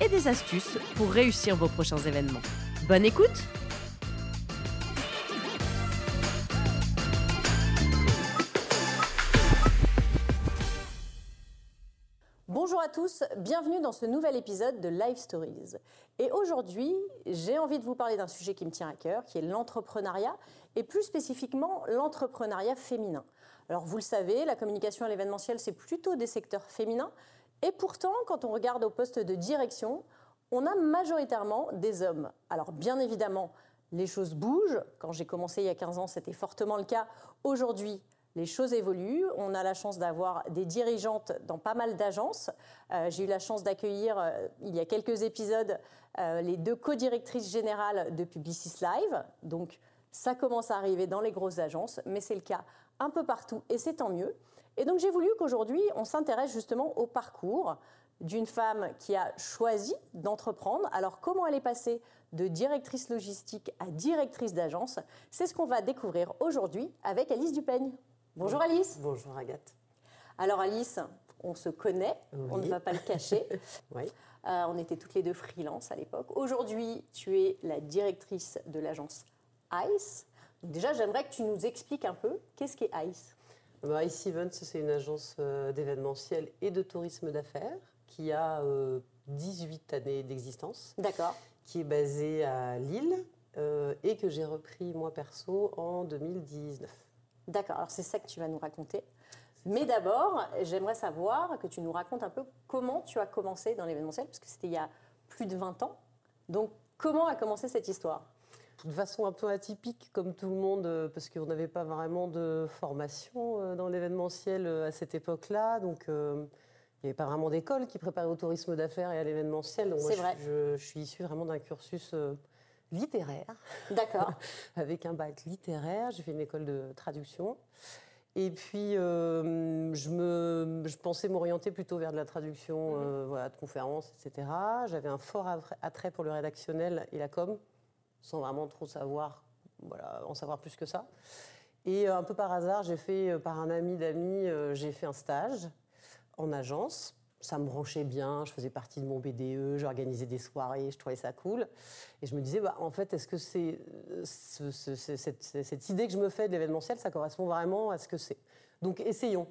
et des astuces pour réussir vos prochains événements. Bonne écoute Bonjour à tous, bienvenue dans ce nouvel épisode de Live Stories. Et aujourd'hui, j'ai envie de vous parler d'un sujet qui me tient à cœur, qui est l'entrepreneuriat, et plus spécifiquement l'entrepreneuriat féminin. Alors vous le savez, la communication à l'événementiel, c'est plutôt des secteurs féminins. Et pourtant, quand on regarde au poste de direction, on a majoritairement des hommes. Alors bien évidemment, les choses bougent. Quand j'ai commencé il y a 15 ans, c'était fortement le cas. Aujourd'hui, les choses évoluent. On a la chance d'avoir des dirigeantes dans pas mal d'agences. Euh, j'ai eu la chance d'accueillir, euh, il y a quelques épisodes, euh, les deux co-directrices générales de Publicis Live. Donc, ça commence à arriver dans les grosses agences, mais c'est le cas un peu partout et c'est tant mieux. Et donc j'ai voulu qu'aujourd'hui on s'intéresse justement au parcours d'une femme qui a choisi d'entreprendre. Alors comment elle est passée de directrice logistique à directrice d'agence? C'est ce qu'on va découvrir aujourd'hui avec Alice Dupeigne. Bonjour Alice. Bonjour Agathe. Alors Alice, on se connaît, on ne va pas le cacher. oui. Euh, on était toutes les deux freelance à l'époque. Aujourd'hui, tu es la directrice de l'agence ICE déjà, j'aimerais que tu nous expliques un peu qu'est-ce qu'est ICE? Bah, ICE Events, c'est une agence euh, d'événementiel et de tourisme d'affaires qui a 18 euh, années d'existence. D'accord. Qui est basée à Lille euh, et que j'ai repris moi perso en 2019. D'accord, alors c'est ça que tu vas nous raconter. Mais d'abord, j'aimerais savoir que tu nous racontes un peu comment tu as commencé dans l'événementiel, parce que c'était il y a plus de 20 ans. Donc, comment a commencé cette histoire? De façon un peu atypique, comme tout le monde, euh, parce qu'on n'avait pas vraiment de formation euh, dans l'événementiel euh, à cette époque-là. Donc, il n'y avait pas vraiment d'école qui préparait au tourisme d'affaires et à l'événementiel. C'est vrai. Je, je, suis issue vraiment d'un cursus littéraire. D'accord. avec un bac littéraire. J'ai fait une école de traduction. Et puis, je, me, je pensais m'orienter plutôt vers de la traduction mmh. voilà, de conférences, etc. J'avais un fort attrait pour le rédactionnel et la com sans vraiment trop savoir, voilà, en savoir plus que ça. Et euh, un peu par hasard, j'ai fait, euh, par un ami d'amis, euh, j'ai fait un stage en agence. Ça me branchait bien, je faisais partie de mon BDE, j'organisais des soirées, je trouvais ça cool. Et je me disais, bah, en fait, est-ce que c'est cette, idée que je me fais de l'événementiel, ça correspond vraiment à ce que c'est? Donc, essayons.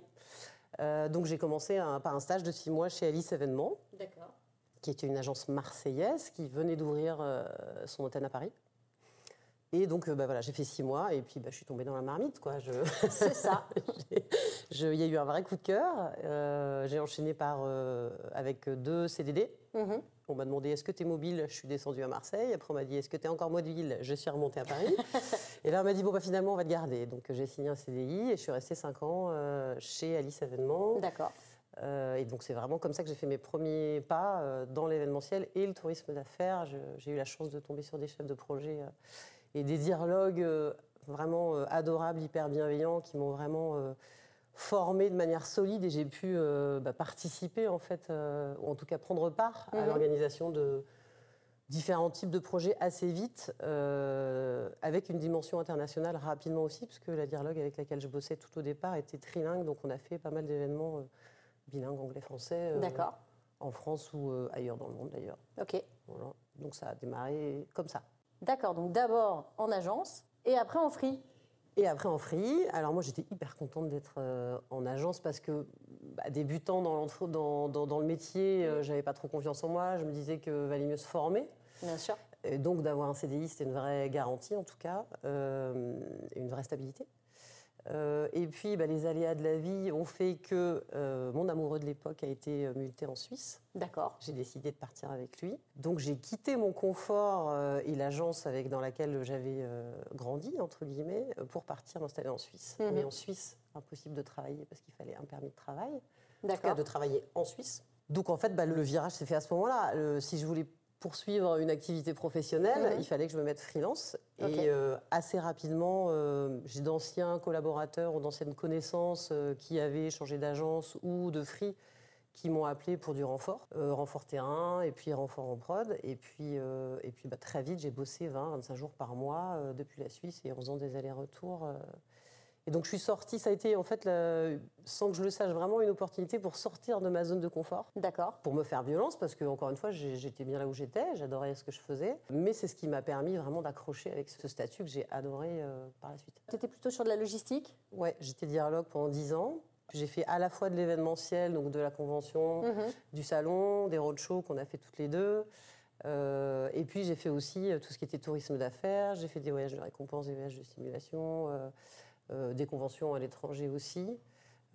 donc, j'ai commencé par un stage de six mois chez Alice Événements. Qui était une agence marseillaise qui venait d'ouvrir euh, son antenne à Paris. Et donc, euh, bah, voilà, j'ai fait six mois et puis bah, je suis tombée dans la marmite. Quoi. C'est ça. Il y a eu un vrai coup de cœur. Euh, j'ai enchaîné par, avec deux CDD. Mm-hmm. On m'a demandé est-ce que tu es mobile? Je suis descendue à Marseille. Après, on m'a dit est-ce que tu es encore mobile? Je suis remontée à Paris. et là, on m'a dit bon, bah, finalement, on va te garder. Donc, j'ai signé un CDI et je suis restée cinq ans chez Alice Événements. D'accord. Euh, et donc c'est vraiment comme ça que j'ai fait mes premiers pas euh, dans l'événementiel et le tourisme d'affaires. J'ai eu la chance de tomber sur des chefs de projet euh, et des dialogues vraiment adorables, hyper bienveillants, qui m'ont vraiment formé de manière solide et j'ai pu bah, participer en fait, ou en tout cas prendre part à mhm. l'organisation de différents types de projets assez vite, avec une dimension internationale rapidement aussi, puisque la dialogue avec laquelle je bossais tout au départ était trilingue, donc on a fait pas mal d'événements bilingue anglais-français. Euh, D'accord. En France ou euh, ailleurs dans le monde d'ailleurs. Ok. Donc ça a démarré comme ça. D'accord, donc d'abord en agence et après en free. Et après en free. Alors moi j'étais hyper contente d'être euh, en agence parce que bah, débutant dans, dans, dans, dans, le métier, j'avais pas trop confiance en moi. Je me disais que valait mieux se former. Bien sûr. Et donc d'avoir un CDI, c'était une vraie garantie en tout cas, et une vraie stabilité. Euh, et puis, bah, les aléas de la vie ont fait que euh, mon amoureux de l'époque a été euh, muté en Suisse. D'accord. J'ai décidé de partir avec lui. Donc, j'ai quitté mon confort et l'agence avec dans laquelle j'avais grandi, entre guillemets, pour partir m'installer en Suisse. Mhm. Mais en Suisse, impossible de travailler parce qu'il fallait un permis de travail. D'accord. de travailler en Suisse. Donc, en fait, bah, le virage s'est fait à ce moment-là. si je voulais poursuivre une activité professionnelle, Mhm. il fallait que je me mette freelance. Et euh, assez rapidement, euh, j'ai d'anciens collaborateurs ou d'anciennes connaissances euh, qui avaient changé d'agence ou de free qui m'ont appelé pour du renfort, renfort terrain et puis renfort en prod. Et puis, et puis bah, très vite, j'ai bossé 20-25 jours par mois depuis la Suisse et en faisant des allers-retours. Et donc je suis sortie, ça a été en fait, la- sans que je le sache, vraiment une opportunité pour sortir de ma zone de confort D'accord. pour me faire violence, parce que, encore une fois, j'étais bien là où j'étais, j'adorais ce que je faisais, mais c'est ce qui m'a permis vraiment d'accrocher avec ce statut que j'ai adoré euh, par la suite. Tu étais plutôt sur de la logistique? Ouais, j'étais dialogue pendant 10 ans. J'ai fait à la fois de l'événementiel, donc de la convention, Mhm. du salon, des roadshows qu'on a fait toutes les deux. Euh, et puis j'ai fait aussi euh, tout ce qui était tourisme d'affaires, j'ai fait des voyages de récompense, des voyages de stimulation, euh, des conventions à l'étranger aussi.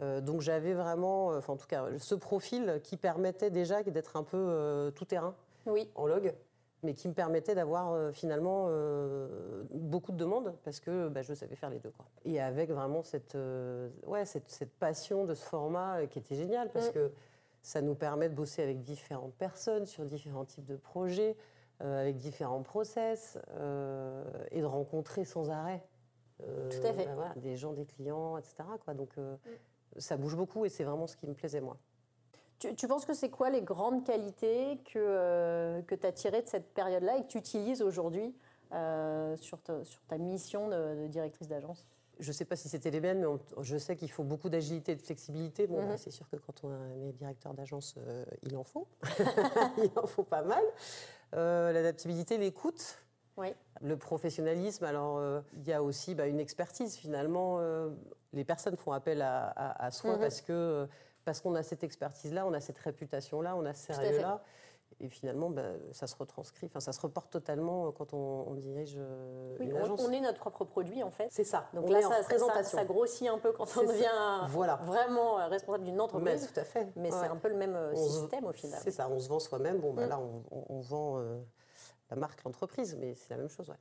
Euh, donc j'avais vraiment, euh, enfin en tout cas, ce profil qui permettait déjà d'être un peu euh, tout terrain Oui. en log, mais qui me permettait d'avoir euh, finalement euh, beaucoup de demandes parce que bah, je savais faire les deux. Quoi. Et avec vraiment cette, euh, ouais, cette, cette passion de ce format euh, qui était génial parce Mm. que ça nous permet de bosser avec différentes personnes sur différents types de projets, euh, avec différents process euh, et de rencontrer sans arrêt. Euh, Tout à fait. bah, voilà, des gens, des clients, etc. Quoi. Donc euh, ça bouge beaucoup et c'est vraiment ce qui me plaisait moi. Tu, tu penses que c'est quoi les grandes qualités que, euh, que tu as tirées de cette période-là et que tu utilises aujourd'hui sur, ta, sur ta mission de, de directrice d'agence? Je ne sais pas si c'était les mêmes, mais on- je sais qu'il faut beaucoup d'agilité et de flexibilité. Bon, Mhm. bah, c'est sûr que quand on est directeur d'agence, euh, il en faut. il en faut pas mal. Euh, L'adaptabilité, l'écoute, Oui. le professionnalisme. Alors, euh, il y a aussi bah, une expertise. Finalement, euh, les personnes font appel à, à- à soi Mhm. parce que euh, parce qu'on a cette expertise-là, on a cette réputation-là, on a ce sérieux-là. Et finalement, bah, ça se retranscrit, enfin, ça se reporte totalement quand on, on dirige Oui, une on, agence. on est notre propre produit en fait. C'est ça. Donc on là, ça, ça- représentation. ça grossit un peu quand on devient Voilà. vraiment responsable d'une Mais entreprise. tout à fait. Mais c'est un peu le même On système au final. C'est ça, on se vend soi-même. Bon, bah, Mm. là, on, vend euh, la marque, l'entreprise, mais c'est la même chose. Ouais.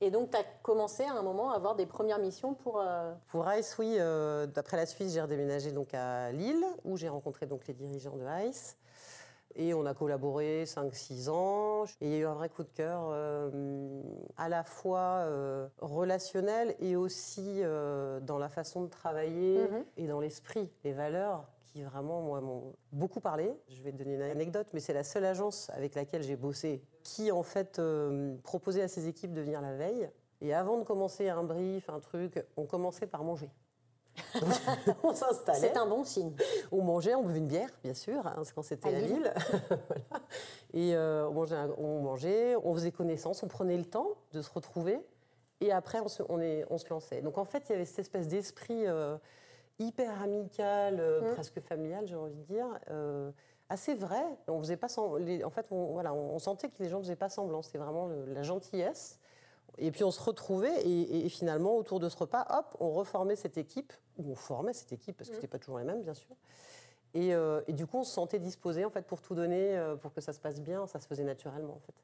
Et donc, tu as commencé à un moment à avoir des premières missions pour. euh, Pour Ice, oui, euh, d'après la Suisse, j'ai redéménagé donc à Lille, où j'ai rencontré donc les dirigeants de Ice. Et on a collaboré 5-6 ans. Et il y a eu un vrai coup de cœur, euh, à la fois euh, relationnel et aussi dans la façon de travailler Mhm. et dans l'esprit, les valeurs qui vraiment moi, m'ont beaucoup parlé. Je vais te donner une anecdote, mais c'est la seule agence avec laquelle j'ai bossé qui en fait euh, proposait à ses équipes de venir la veille. Et avant de commencer un brief, un truc, on commençait par manger. Donc, on s'installait. C'est un bon signe. On mangeait, on buvait une bière, bien sûr, hein, quand c'était À à Lille. Lille. Voilà. Et euh, on, mangeait, on mangeait, on faisait connaissance, on prenait le temps de se retrouver. Et après, on se, on est- on se lançait. Donc en fait, il y avait cette espèce d'esprit euh, hyper amical, euh, Mm. presque familial, j'ai envie de dire, assez vrai. On faisait pas sem- les- en fait, on, voilà, on, sentait que les gens ne faisaient pas semblant. C'était vraiment le- la gentillesse. Et puis on se retrouvait et, finalement, autour de ce repas, hop, on reformait cette équipe, ou on formait cette équipe, parce que Mm. c'était pas toujours les mêmes, bien sûr. Et, euh, et du coup, on se sentait disposé en fait pour tout donner, euh, pour que ça se passe bien. Ça se faisait naturellement en fait.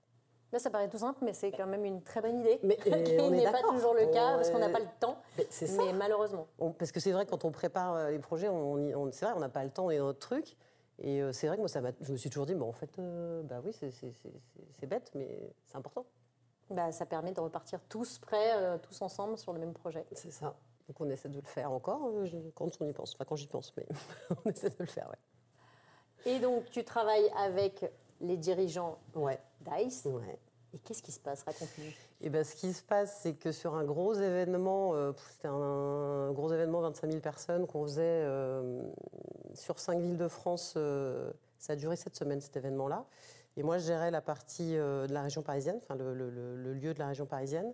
Là, ça paraît tout simple, mais c'est quand même une très bonne idée. Mais, euh, qui n'est pas toujours le cas On, parce qu'on n'a pas le temps. Mais C'est ça. Mais malheureusement. On- parce que c'est vrai, quand on prépare les projets, on, y- on- c'est vrai, on n'a pas le temps, on est dans notre truc. Et euh, c'est vrai que moi, ça je me suis toujours dit, bah, en fait, euh, bah oui, c'est- bête, mais c'est important. Bah, ça permet de repartir tous prêts, euh, tous ensemble sur le même projet. C'est ça. Donc on essaie de le faire encore euh, je- quand on y pense. Enfin, quand j'y pense, mais on essaie de le faire, ouais. Et donc, tu travailles avec les dirigeants Ouais, d'ICE. ouais. Et qu'est-ce qui se passe? Raconte-nous. Et ben, ce qui se passe, c'est que sur un gros événement, euh, c'était un, gros événement, 25 000 personnes qu'on faisait euh, sur cinq villes de France. euh, ça a duré cette semaine, cet événement-là. Et moi, je gérais la partie de la région parisienne, enfin le, lieu de la région parisienne.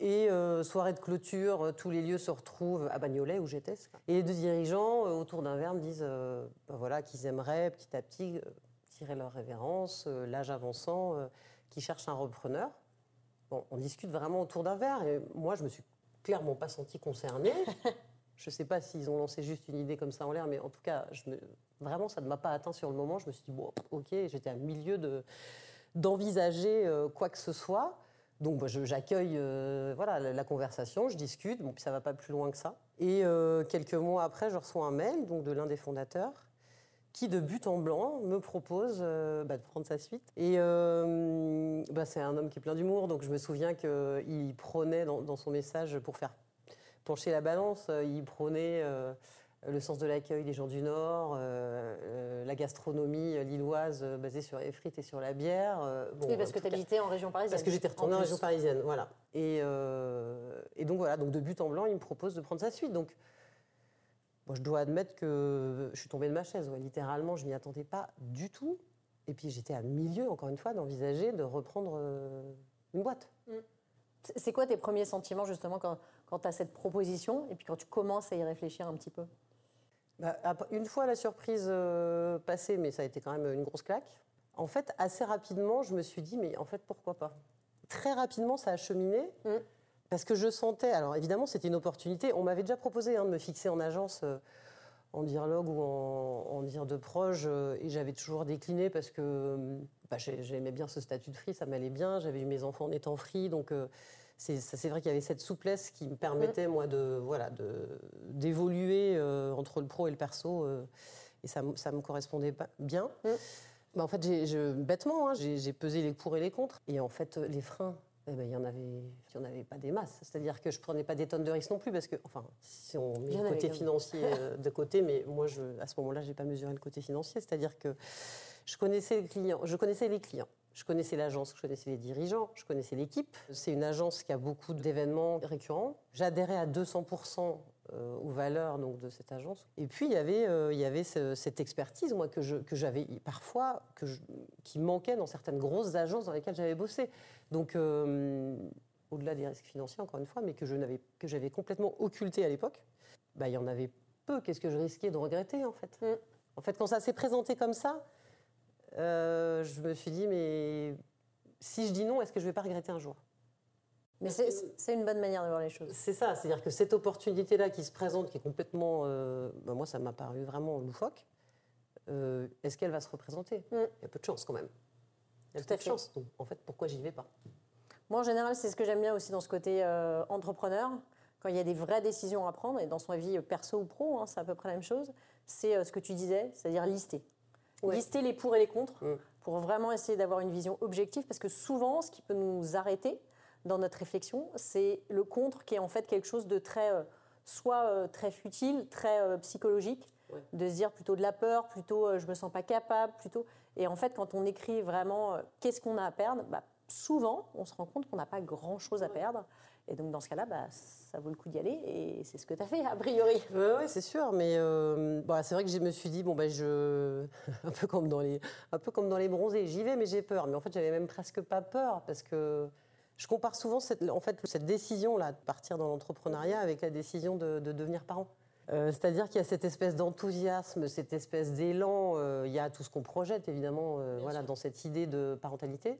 Et soirée de clôture, tous les lieux se retrouvent à Bagnolet, où j'étais. Et les deux dirigeants, autour d'un verre, me disent ben voilà, qu'ils aimeraient petit à petit tirer leur révérence, l'âge avançant, qu'ils cherchent un repreneur. Bon, on discute vraiment autour d'un verre. Et moi, je me suis clairement pas sentie concernée. je ne sais pas s'ils ont lancé juste une idée comme ça en l'air, mais en tout cas, je me- vraiment, ça ne m'a pas atteint sur le moment. Je me suis dit, bon, ok, j'étais à milieu de, d'envisager euh, quoi que ce soit. Donc, bah, j'accueille euh, voilà, la, la conversation, je discute, bon, puis ça ne va pas plus loin que ça. Et euh, quelques mois après, je reçois un mail donc, de l'un des fondateurs qui de but en blanc me propose euh, bah, de prendre sa suite. Et euh, bah, c'est un homme qui est plein d'humour, donc je me souviens qu'il prônait dans, son message pour faire pencher la balance, euh, il prônait le sens de l'accueil des gens du Nord, la gastronomie lilloise basée sur les frites et sur la bière. oui, parce que tu habitais en région parisienne. Parce que j'étais retournée en, région parisienne, voilà. Et, et, donc voilà, donc de but en blanc, il me propose de prendre sa suite. Donc je dois admettre que je suis tombée de ma chaise. littéralement, je m'y attendais pas du tout. Et puis j'étais à milieu, encore une fois, d'envisager de reprendre euh, une boîte. Mm. C'est quoi tes premiers sentiments justement quand, quand tu as cette proposition et puis quand tu commences à y réfléchir un petit peu? Bah, Une fois la surprise euh, passée, mais ça a été quand même une grosse claque, en fait, assez rapidement, je me suis dit, mais en fait, pourquoi pas? Très rapidement, ça a cheminé. Mm. Parce que je sentais, alors évidemment c'était une opportunité, on m'avait déjà proposé hein, de me fixer en agence euh, en dialogue ou en, dire de proche, euh, et j'avais toujours décliné parce que bah, j'aimais bien ce statut de free, ça m'allait bien, j'avais eu mes enfants en étant free, donc euh, c'est vrai qu'il y avait cette souplesse qui me permettait moi de voilà d'évoluer entre le pro et le perso, et ça, ça me correspondait pas bien. Mm. Bah, en fait, bêtement, hein, j'ai pesé les pour et les contre, et en fait les freins eh ben, il n'y en, avait, avait pas des masses. C'est-à-dire que je ne prenais pas des tonnes de risques non plus, parce que, enfin, si on met le côté financier euh, de côté, mais moi, je, à ce moment-là, je n'ai pas mesuré le côté financier. C'est-à-dire que je connaissais les clients, je connaissais les clients. Je connaissais l'agence, je connaissais les dirigeants, je connaissais l'équipe. C'est une agence qui a beaucoup d'événements récurrents. J'adhérais à 200% euh, aux valeurs donc, de cette agence. Et puis, il y avait, euh, il y avait cette expertise, moi, que, j'avais parfois, que qui manquait dans certaines grosses agences dans lesquelles j'avais bossé. Donc, euh, au-delà des risques financiers, encore une fois, mais que, je n'avais, que j'avais complètement occulté à l'époque, bah, il y en avait peu. Qu'est-ce que je risquais de regretter, en fait? Mm. En fait, quand ça s'est présenté comme ça, euh, je me suis dit, mais si je dis non, est-ce que je ne vais pas regretter un jour? Mais c'est une bonne manière de voir les choses. C'est ça, c'est-à-dire que cette opportunité-là qui se présente, qui est complètement. Euh, bah, moi, ça m'a paru vraiment loufoque. Euh, est-ce qu'elle va se représenter? Mm. Il y a peu de chance quand même. Il y a peu de chance. Donc, en fait, pourquoi j'y vais pas? Moi, en général, c'est ce que j'aime bien aussi dans ce côté entrepreneur. Quand il y a des vraies décisions à prendre, et dans son avis perso ou pro, hein, c'est à peu près la même chose, c'est ce que tu disais, c'est-à-dire lister lister les pour et les contre mm. pour vraiment essayer d'avoir une vision objective parce que souvent, ce qui peut nous arrêter dans notre réflexion, c'est le contre qui est en fait quelque chose de très, euh, soit euh, très futile, très euh, psychologique, de se dire plutôt de la peur, plutôt je me sens pas capable, plutôt. Et en fait, quand on écrit vraiment qu'est-ce qu'on a à perdre, bah, souvent, on se rend compte qu'on n'a pas grand-chose à perdre. Et donc, dans ce cas-là, bah, ça vaut le coup d'y aller. Et c'est ce que tu as fait, a priori. Oui, c'est sûr. Mais euh, bah, c'est vrai que je me suis dit, bon, bah, je... un, peu comme dans les... un peu comme dans les bronzés, j'y vais, mais j'ai peur. Mais en fait, j'avais même presque pas peur parce que je compare souvent cette, en fait, cette décision-là de partir dans l'entrepreneuriat avec la décision de, devenir parent. Euh, c'est-à-dire qu'il y a cette espèce d'enthousiasme, cette espèce d'élan. Euh, il y a tout ce qu'on projette, évidemment, voilà, dans cette idée de parentalité.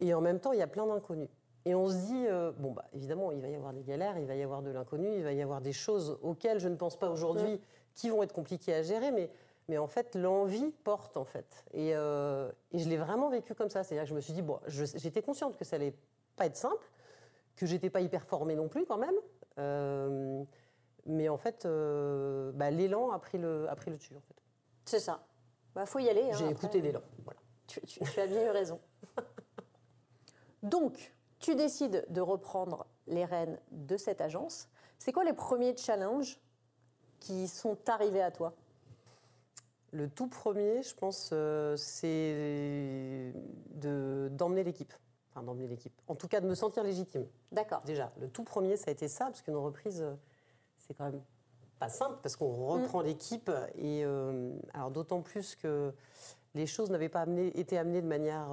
Et en même temps, il y a plein d'inconnus. Et on se dit, euh, bon, bah, évidemment, il va y avoir des galères, il va y avoir de l'inconnu, il va y avoir des choses auxquelles je ne pense pas aujourd'hui qui vont être compliquées à gérer, mais, mais en fait, l'envie porte, en fait. Et, euh, et je l'ai vraiment vécu comme ça. C'est-à-dire que je me suis dit, bon, j'étais consciente que ça allait pas être simple, que j'étais pas hyper formée non plus, quand même. Euh, mais en fait, bah, l'élan a pris le, a pris le dessus, en fait. C'est ça. Il bah, faut y aller. Hein, J'ai écouté l'élan. Voilà. Tu, tu, tu as bien eu raison. Donc, tu décides de reprendre les rênes de cette agence. C'est quoi les premiers challenges qui sont arrivés à toi? Le tout premier, je pense, euh, c'est d'emmener l'équipe. Enfin, d'emmener l'équipe. En tout cas, de me sentir légitime. D'accord. Déjà, le tout premier, ça a été ça, parce qu'une reprise, euh, c'est quand même pas simple, parce qu'on reprend mm. l'équipe. Et euh, alors, d'autant plus que les choses n'avaient pas été amenées de manière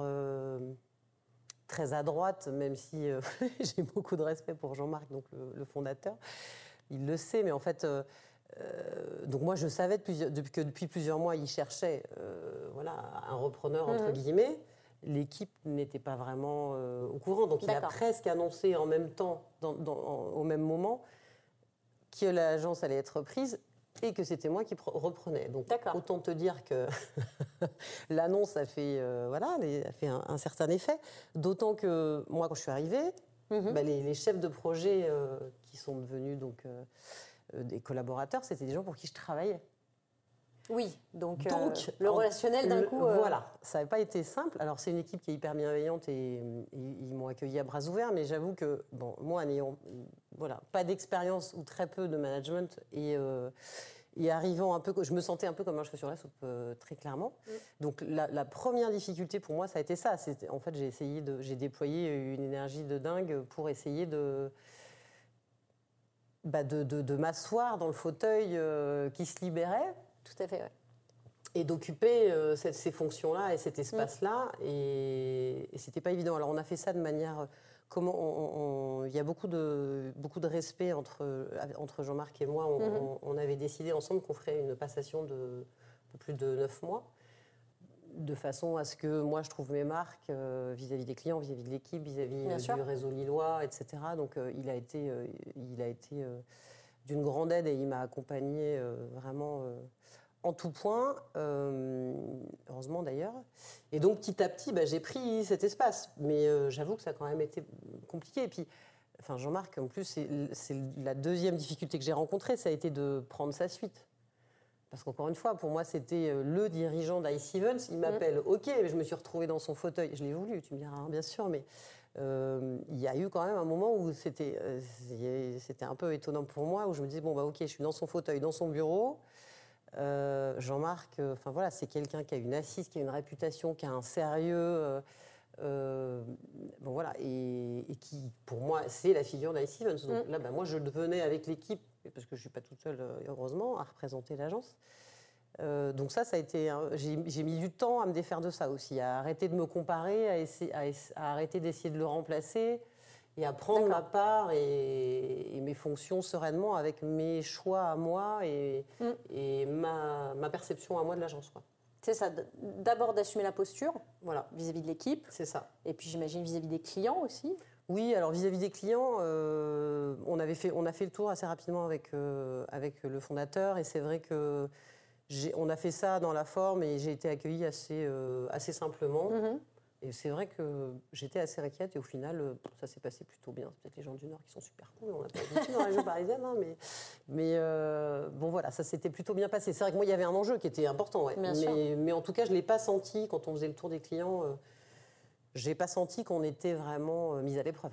très à droite, même si euh, j'ai beaucoup de respect pour Jean-Marc, donc le, fondateur. Il le sait, mais en fait, euh, euh, donc moi je savais depuis, que depuis plusieurs mois il cherchait voilà, un repreneur, entre mhm. guillemets. L'équipe n'était pas vraiment au courant, donc il a presque annoncé en même temps, au même moment, que l'agence allait être prise et que c'était moi qui reprenais. Donc autant te dire que l'annonce a fait, euh, voilà, a fait un, certain effet. D'autant que moi, quand je suis arrivée, mhm. bah, les, chefs de projet euh, qui sont devenus donc euh, des collaborateurs, c'était des gens pour qui je travaillais. Oui, donc, donc le relationnel d'un coup. Voilà, ça n'a pas été simple. Alors c'est une équipe qui est hyper bienveillante et, ils m'ont accueilli à bras ouverts, mais j'avoue que bon, moi, n'ayant voilà, pas d'expérience ou très peu de management et et arrivant un peu, je me sentais un peu comme un cheveu sur la soupe, euh, très clairement. Mm. Donc la, première difficulté pour moi, ça a été ça. En fait, j'ai essayé de, j'ai déployé une énergie de dingue pour essayer de, bah de, de, m'asseoir dans le fauteuil euh, qui se libérait. Tout à fait, ouais. Et d'occuper euh, ces fonctions-là et cet espace-là. Mm. Et, et c'était pas évident. Alors on a fait ça de manière comment il y a beaucoup de, beaucoup de respect entre, entre Jean-Marc et moi. On, mhm. avait décidé ensemble qu'on ferait une passation de, plus de neuf mois, de façon à ce que moi je trouve mes marques euh, vis-à-vis des clients, vis-à-vis de l'équipe, vis-à-vis euh, du réseau lillois, etc. Donc euh, il a été, il a été d'une grande aide et il m'a accompagné vraiment en tout point, euh, heureusement d'ailleurs. Et donc petit à petit, bah, j'ai pris cet espace. Mais euh, j'avoue que ça a quand même été compliqué. Et puis, enfin, Jean-Marc, en plus, c'est la deuxième difficulté que j'ai rencontrée, ça a été de prendre sa suite. Parce qu'encore une fois, pour moi, c'était euh, le dirigeant d'Ice Events. Il m'appelle, mm. ok, mais je me suis retrouvée dans son fauteuil. Je l'ai voulu, tu me diras, hein, bien sûr, mais il y a eu quand même un moment où c'était c'était un peu étonnant pour moi, où je me disais, bon, bah ok, je suis dans son fauteuil, dans son bureau. Euh, Jean-Marc, euh, enfin voilà, c'est quelqu'un qui a une assise, qui a une réputation, qui a un sérieux. Euh, bon voilà, et, qui, pour moi, c'est la figure d'Ice Evans. Donc mm. là, bah, moi, je devenais avec l'équipe, parce que je ne suis pas toute seule, heureusement, à représenter l'agence. Donc ça, ça a été, j'ai mis du temps à me défaire de ça aussi, à arrêter de me comparer, à, essayer, à arrêter d'essayer de le remplacer et à prendre ma part et, mes fonctions sereinement avec mes choix à moi et, mm. et ma, ma, perception à moi de l'agence. C'est ça, d'abord d'assumer la posture voilà. vis-à-vis de l'équipe. C'est ça. Et puis j'imagine vis-à-vis des clients aussi. Oui, alors vis-à-vis des clients, euh, on, avait fait, on a fait le tour assez rapidement avec, euh, avec le fondateur et c'est vrai que on a fait ça dans la forme et j'ai été accueillie assez, euh, assez simplement. Mm-hmm. Et c'est vrai que j'étais assez inquiète et au final, euh, ça s'est passé plutôt bien. C'est peut-être les gens du Nord qui sont super cool, on n'a pas l'habitude dans la région parisienne, hein, mais, mais euh, bon voilà, ça s'était plutôt bien passé. C'est vrai que moi, il y avait un enjeu qui était important, ouais. mais, mais, en tout cas, je ne l'ai pas senti quand on faisait le tour des clients. Euh, je n'ai pas senti qu'on était vraiment mis à l'épreuve.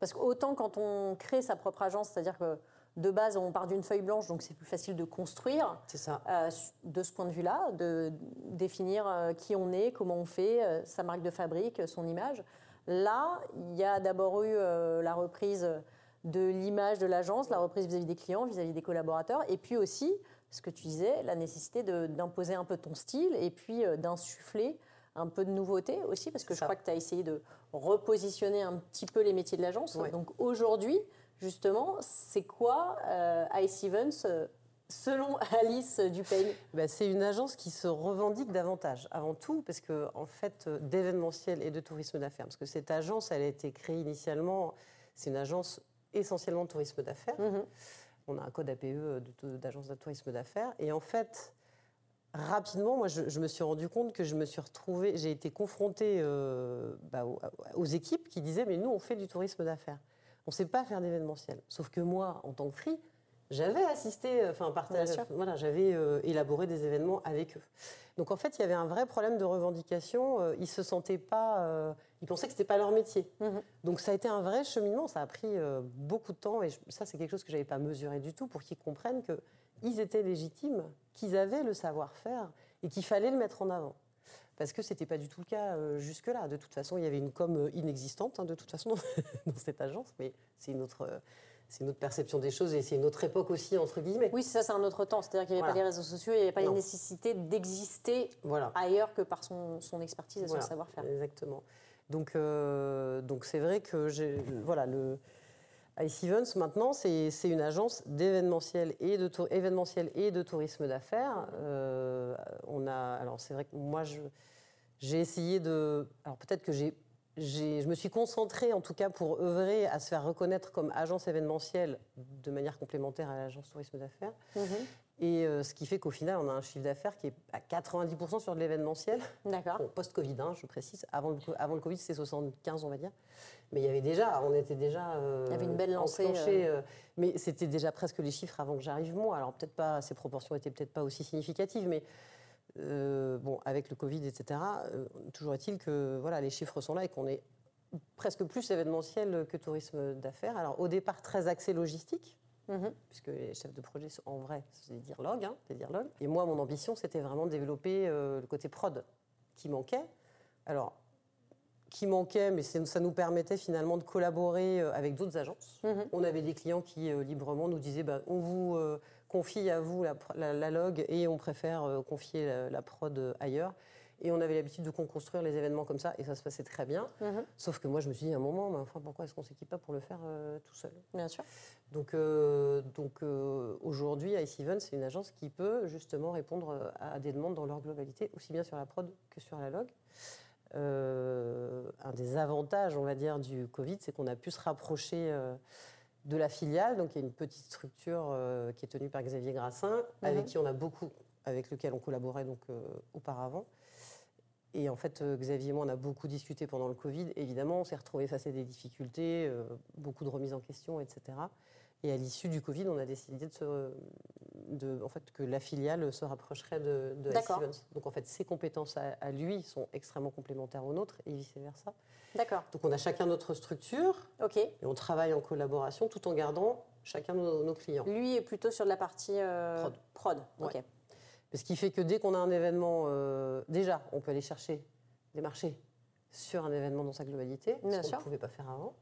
Parce qu'autant quand on crée sa propre agence, c'est-à-dire que de base, on part d'une feuille blanche, donc c'est plus facile de construire. C'est ça. Euh, de ce point de vue-là, de définir euh, qui on est, comment on fait, euh, sa marque de fabrique, son image. Là, il y a d'abord eu la reprise de l'image de l'agence, la reprise vis-à-vis des clients, vis-à-vis des collaborateurs, et puis aussi, ce que tu disais, la nécessité d'imposer un peu ton style et puis d'insuffler un peu de nouveauté aussi, parce que je crois que tu as essayé de repositionner un petit peu les métiers de l'agence. Donc aujourd'hui, justement, c'est quoi euh, Ice Events euh, selon Alice Dupain bah, C'est une agence qui se revendique davantage, avant tout, parce que en fait, euh, d'événementiel et de tourisme d'affaires. Parce que cette agence, elle a été créée initialement, c'est une agence essentiellement de tourisme d'affaires. Mhm. On a un code APE d'agence de, tourisme d'affaires. Et en fait, rapidement, moi, je, me suis rendu compte que je me suis retrouvée, j'ai été confrontée bah, aux, aux, équipes qui disaient, mais nous, on fait du tourisme d'affaires on ne sait pas faire d'événementiel. Sauf que moi, en tant que free, j'avais assisté, enfin, partage, voilà, j'avais euh, élaboré des événements avec eux. Donc en fait, il y avait un vrai problème de revendication. Euh, ils se sentaient pas, euh, ils pensaient que c'était pas leur métier. Mhm. Donc ça a été un vrai cheminement. Ça a pris beaucoup de temps et ça, c'est quelque chose que j'avais pas mesuré du tout pour qu'ils comprennent que ils étaient légitimes, qu'ils avaient le savoir-faire et qu'il fallait le mettre en avant parce que ce n'était pas du tout le cas euh, jusque-là. De toute façon, il y avait une com euh, inexistante, hein, de toute façon, dans cette agence, mais c'est une autre... Euh, c'est une autre perception des choses et c'est une autre époque aussi, entre guillemets. Oui, ça, c'est un autre temps. C'est-à-dire qu'il n'y avait pas les réseaux sociaux, il n'y avait pas la nécessité d'exister ailleurs que par son, son expertise et son savoir-faire. Exactement. Donc, donc c'est vrai que j'ai, voilà, le, Ice Events, maintenant, c'est une agence d'événementiel et, de événementiel et de tourisme d'affaires. Euh, on a, alors c'est vrai que moi, j'ai essayé de. Alors peut-être que j'ai. Je me suis concentrée, en tout cas, pour œuvrer à se faire reconnaître comme agence événementielle de manière complémentaire à l'agence tourisme d'affaires. Mm-hmm. Et euh, ce qui fait qu'au final, on a un chiffre d'affaires qui est à 90% sur de l'événementiel. D'accord. Bon, Post-Covid, hein, je précise. Avant le, co- avant le Covid, c'était 75, on va dire. Mais il y avait déjà, on était déjà. euh, Il y avait une belle lancée, enclenché, euh, mais c'était déjà presque les chiffres avant que j'arrive moi. Alors peut-être pas, ces proportions étaient peut-être pas aussi significatives, mais euh, bon, avec le Covid, etc. euh, toujours est-il que voilà, les chiffres sont là et qu'on est presque plus événementiel que tourisme d'affaires. Alors au départ très axé logistique, Mhm. puisque les chefs de projet, sont- en vrai, c'est des dirlogues, hein, des dirlogues. Et moi, mon ambition, c'était vraiment de développer euh, le côté prod qui manquait. Alors, qui manquait, mais ça nous permettait finalement de collaborer avec d'autres agences. Mhm. On avait des clients qui euh, librement nous disaient bah, on vous euh, confie à vous la, pr- la- la log et on préfère euh, confier la, la prod ailleurs. Et on avait l'habitude de construire les événements comme ça et ça se passait très bien. Mhm. Sauf que moi, je me suis dit à un moment, mais enfin, pourquoi est-ce qu'on ne s'équipe pas pour le faire euh, tout seul? Bien sûr. donc, euh, donc euh, aujourd'hui, Ice Event, c'est une agence qui peut justement répondre à des demandes dans leur globalité, aussi bien sur la prod que sur la log. Un des avantages, on va dire, du Covid, c'est qu'on a pu se rapprocher de la filiale. Donc, il y a une petite structure euh, qui est tenue par Xavier Grassin, avec qui on a beaucoup, avec lequel on collaborait donc euh, auparavant. Et en fait, euh, Xavier et moi, on a beaucoup discuté pendant le Covid. Évidemment, on s'est retrouvés face à des difficultés, beaucoup de remises en question, etc. Et à l'issue du Covid, on a décidé de se, de, en fait, que la filiale se rapprocherait de, de. Events. Donc en fait, ses compétences à, à lui sont extrêmement complémentaires aux nôtres et vice-versa. D'accord. Donc on a chacun notre structure Ok. et on travaille en collaboration tout en gardant chacun nos, nos clients. Lui est plutôt sur de la partie euh, Prod. prod. Ok. Ce qui fait que dès qu'on a un événement, euh, déjà, on peut aller chercher des marchés sur un événement dans sa globalité, ce Bien qu'on sûr. ne pouvait pas faire avant.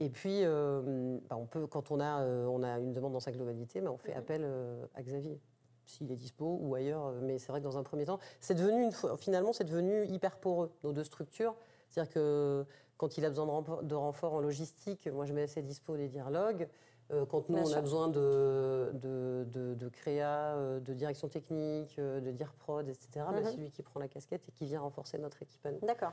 Et puis, euh, bah, on peut, quand on a, euh, on a une demande dans sa globalité, bah, on Mhm. fait appel euh, à Xavier, s'il est dispo ou ailleurs. Mais c'est vrai que dans un premier temps, c'est devenu une finalement, c'est devenu hyper poreux, nos deux structures. C'est-à-dire que quand il a besoin de renfort, de renfort en logistique, moi je mets assez dispo des dialogues. Euh, quand nous, Bien on sûr. a besoin de, de, de, de créa, de direction technique, de dire prod, etc., bah, Mhm. c'est lui qui prend la casquette et qui vient renforcer notre équipe à nous. D'accord.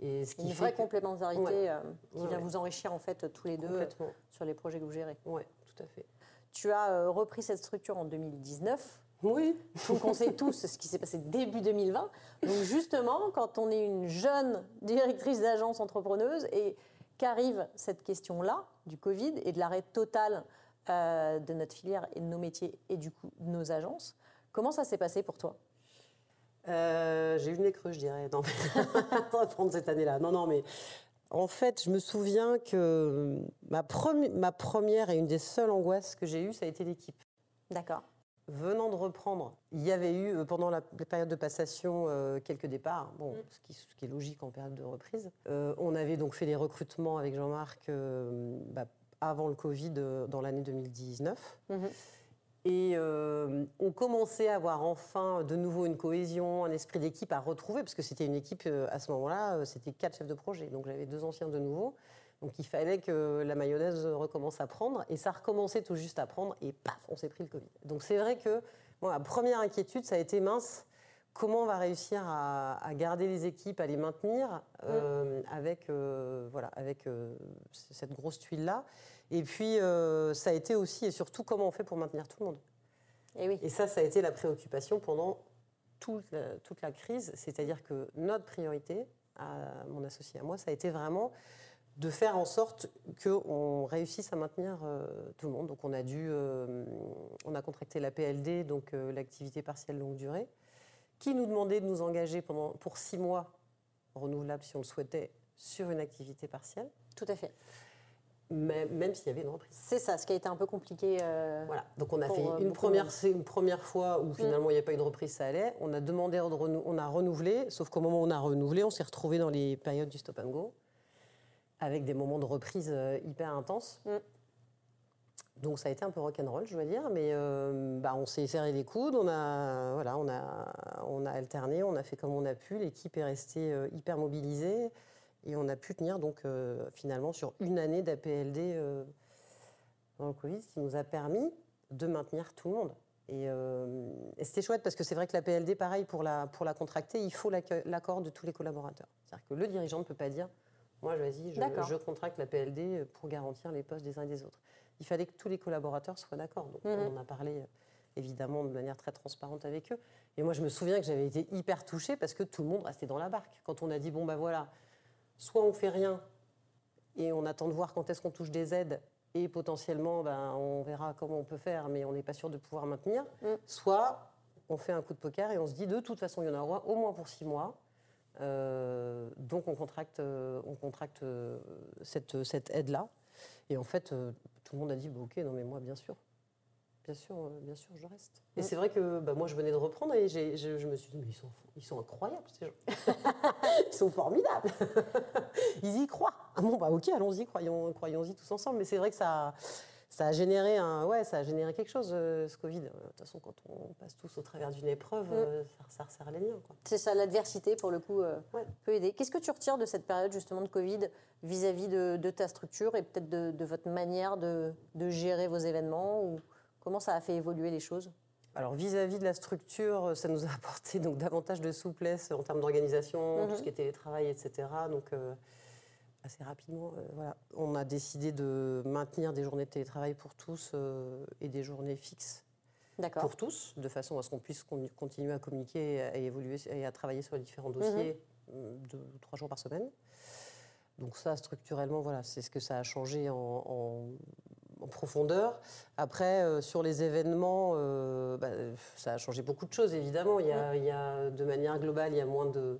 Et ce qui Une vraie que- complémentarité Ouais. euh, qui Ouais, vient ouais. vous enrichir en fait tous les deux sur les projets que vous gérez. Oui, tout à fait. Tu as euh, repris cette structure en 2019. Oui. Donc on sait tous ce qui s'est passé début 2020. Donc justement, quand on est une jeune directrice d'agence entrepreneuse et qu'arrive cette question-là du Covid et de l'arrêt total euh, de notre filière et de nos métiers et du coup de nos agences, comment ça s'est passé pour toi? Euh, j'ai eu le nez creux, je dirais. Non, mais prendre cette année-là. Non, non, mais en fait, je me souviens que ma, premi- ma première et une des seules angoisses que j'ai eues, ça a été l'équipe. D'accord. Venant de reprendre, il y avait eu euh, pendant la, période de passation euh, quelques départs, bon, ce, qui, ce qui est logique en période de reprise. Euh, on avait donc fait les recrutements avec Jean-Marc bah, avant le Covid dans l'année 2019. Mhm. Et euh, on commençait à avoir enfin de nouveau une cohésion, un esprit d'équipe à retrouver, parce que c'était une équipe euh, à ce moment-là, euh, c'était quatre chefs de projet. Donc j'avais deux anciens de nouveau. Donc il fallait que la mayonnaise recommence à prendre. Et ça recommençait tout juste à prendre. Et paf, on s'est pris le Covid. Donc c'est vrai que moi, ma première inquiétude, ça a été mince. Comment on va réussir à, à garder les équipes, à les maintenir euh, avec, euh, voilà, avec cette grosse tuile-là Et puis, euh, ça a été aussi et surtout comment on fait pour maintenir tout le monde. Et oui. Et ça, ça a été la préoccupation pendant toute la, toute la crise. C'est-à-dire que notre priorité, à mon associé à moi, ça a été vraiment de faire en sorte qu'on réussisse à maintenir euh, tout le monde. Donc on a dû, euh, on a contracté la PLD, donc euh, l'activité partielle longue durée, qui nous demandait de nous engager pendant, pour six mois renouvelables si on le souhaitait sur une activité partielle, Tout à fait. Même, même s'il y avait une reprise. C'est ça, ce qui a été un peu compliqué. euh, Voilà, donc on a fait euh, une première, c'est une première fois où finalement il n'y a pas eu de reprise, ça allait. On a demandé, on a renouvelé, sauf qu'au moment où on a renouvelé, on s'est retrouvé dans les périodes du stop and go, avec des moments de reprise euh, hyper intenses. Mm. Donc ça a été un peu rock'n'roll, je dois dire, mais euh, bah, on s'est serré les coudes, on a, voilà, on, a, on a alterné, on a fait comme on a pu, l'équipe est restée hyper mobilisée et on a pu tenir donc euh, finalement sur une année d'APLD euh, dans le Covid, ce qui nous a permis de maintenir tout le monde. Et, euh, et c'était chouette parce que c'est vrai que la PLD, pareil, pour la, pour la contracter, il faut l'accord de tous les collaborateurs. C'est-à-dire que le dirigeant ne peut pas dire Moi, vas-y, je, je contracte la PLD pour garantir les postes des uns et des autres. Il fallait que tous les collaborateurs soient d'accord. Donc, Mhm. on en a parlé évidemment de manière très transparente avec eux. Et moi, je me souviens que j'avais été hyper touchée parce que tout le monde restait dans la barque. Quand on a dit, bon, ben voilà, soit on fait rien et on attend de voir quand est-ce qu'on touche des aides et potentiellement, ben, on verra comment on peut faire, mais on n'est pas sûr de pouvoir maintenir. Mm. Soit on fait un coup de poker et on se dit, de toute façon, il y en aura au moins pour six mois. Euh, donc on contracte, on contracte euh, cette, cette aide-là. Et en fait, euh, tout le monde a dit, bah, ok, non mais moi, bien sûr. Bien sûr, bien sûr, je reste. Et c'est vrai que bah, moi, je venais de reprendre et je, me suis dit, mais ils sont, ils sont incroyables, ces gens. ils sont formidables. ils y croient. Ah bon, bah ok, allons-y, croyons-y croyons tous ensemble. Mais c'est vrai que ça, ça a généré un, ouais, ça a généré quelque chose, euh, ce Covid. De toute façon, quand on passe tous au travers d'une épreuve, mm. euh, ça, resserre les liens. C'est ça, l'adversité, pour le coup, euh, peut aider. Qu'est-ce que tu retires de cette période, justement, de Covid vis-à-vis de, ta structure et peut-être de, votre manière de, de gérer vos événements ou Comment ça a fait évoluer les choses? Alors vis-à-vis de la structure, ça nous a apporté donc davantage de souplesse en termes d'organisation, tout mhm. ce qui est télétravail, etc. Donc euh, assez rapidement, euh, voilà, on a décidé de maintenir des journées de télétravail pour tous euh, et des journées fixes pour tous, de façon à ce qu'on puisse continuer à communiquer, à évoluer et à travailler sur les différents dossiers mhm. deux ou trois jours par semaine. Donc ça, structurellement, voilà, c'est ce que ça a changé en en profondeur. Après, euh, sur les événements, euh, bah, ça a changé beaucoup de choses, évidemment. Il y, a, de manière globale, il y a moins de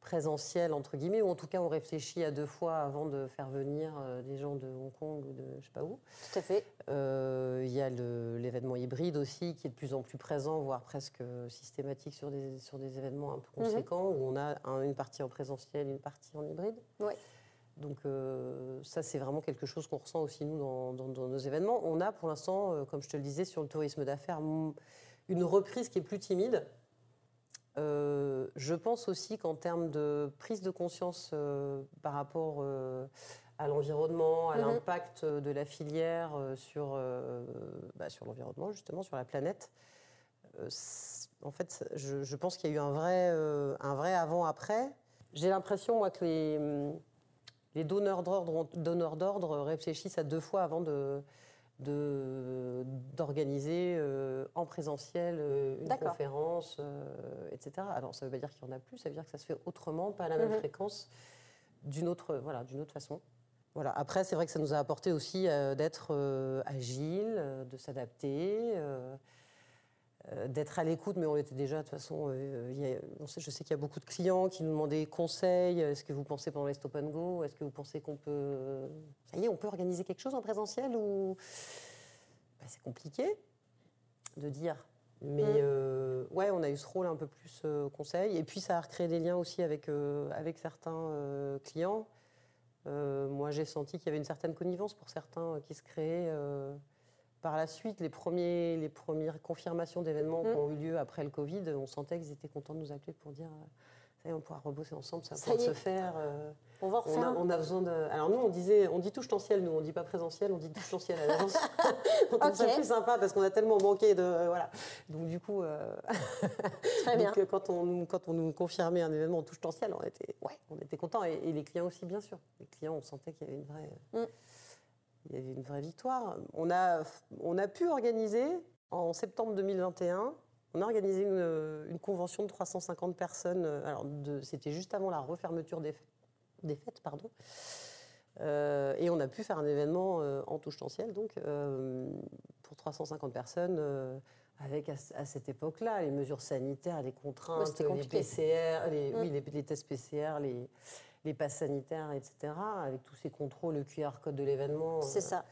présentiel, entre guillemets, ou en tout cas, on réfléchit à deux fois avant de faire venir euh, des gens de Hong Kong ou de je sais pas où. Tout à fait. il y a l'événement hybride aussi, qui est de plus en plus présent, voire presque systématique sur des, sur des événements un peu mhm. conséquents, où on a une partie en présentiel, une partie en hybride. Oui. Donc euh, ça, c'est vraiment quelque chose qu'on ressent aussi, nous, dans, nos événements. On a pour l'instant, euh, comme je te le disais, sur le tourisme d'affaires, une reprise qui est plus timide. Euh, je pense aussi qu'en termes de prise de conscience par rapport à l'environnement, à mhm. l'impact de la filière sur, bah, sur l'environnement, justement, sur la planète, en fait, je, je pense qu'il y a eu un vrai, un vrai avant-après. J'ai l'impression, moi, que les les donneurs d'ordre réfléchissent à deux fois avant de d'organiser euh, en présentiel euh, une conférence, euh, etc. Alors ça ne veut pas dire qu'il y en a plus, ça veut dire que ça se fait autrement, pas à la même mhm. fréquence, d'une autre, voilà, d'une autre façon. Voilà. Après, c'est vrai que ça nous a apporté aussi d'être agile, de s'adapter. Euh, d'être à l'écoute, mais on était déjà, de toute façon, euh, je sais qu'il y a beaucoup de clients qui nous demandaient conseils. Est-ce que vous pensez pendant les stop and go Est-ce que vous pensez qu'on peut. Ça y est, on peut organiser quelque chose en présentiel ou. Bah, c'est compliqué de dire. Mais mm. euh, ouais, on a eu ce rôle un peu plus conseil. Et puis, ça a recréé des liens aussi avec, avec certains clients. moi, j'ai senti qu'il y avait une certaine connivence pour certains qui se créaient par la suite, les, premiers, les premières confirmations d'événements qui mm. ont eu lieu après le Covid, on sentait qu'ils étaient contents de nous appeler pour dire euh, ça y est, on pourra rebosser ensemble, ça va se faire. Euh, on va refaire. On a, besoin de. Alors nous, on disait, on dit touche tensiel, nous, on dit pas présentiel, on dit touche tensiel à l'avance. Donc c'est plus sympa parce qu'on a tellement manqué de. Euh, voilà. Donc du coup, Très bien. quand, on, quand on nous confirmait un événement en touche tensiel, on était, ouais, on était contents. Et, les clients aussi, bien sûr. Les clients, on sentait qu'il y avait une vraie. Mm il y avait une vraie victoire. On a, on a pu organiser, en septembre 2021, on a organisé une, convention de 350 personnes. Alors, c'était juste avant la refermeture des fêtes. Des fêtes pardon. Euh, et on a pu faire un événement euh, en touche tensiel, donc, euh, pour 350 personnes, avec à, cette époque-là les mesures sanitaires, les contraintes, les PCR, les, oui, mm. les, tests PCR, les, les passes sanitaires, etc., avec tous ces contrôles, le QR code de l'événement. C'est ça.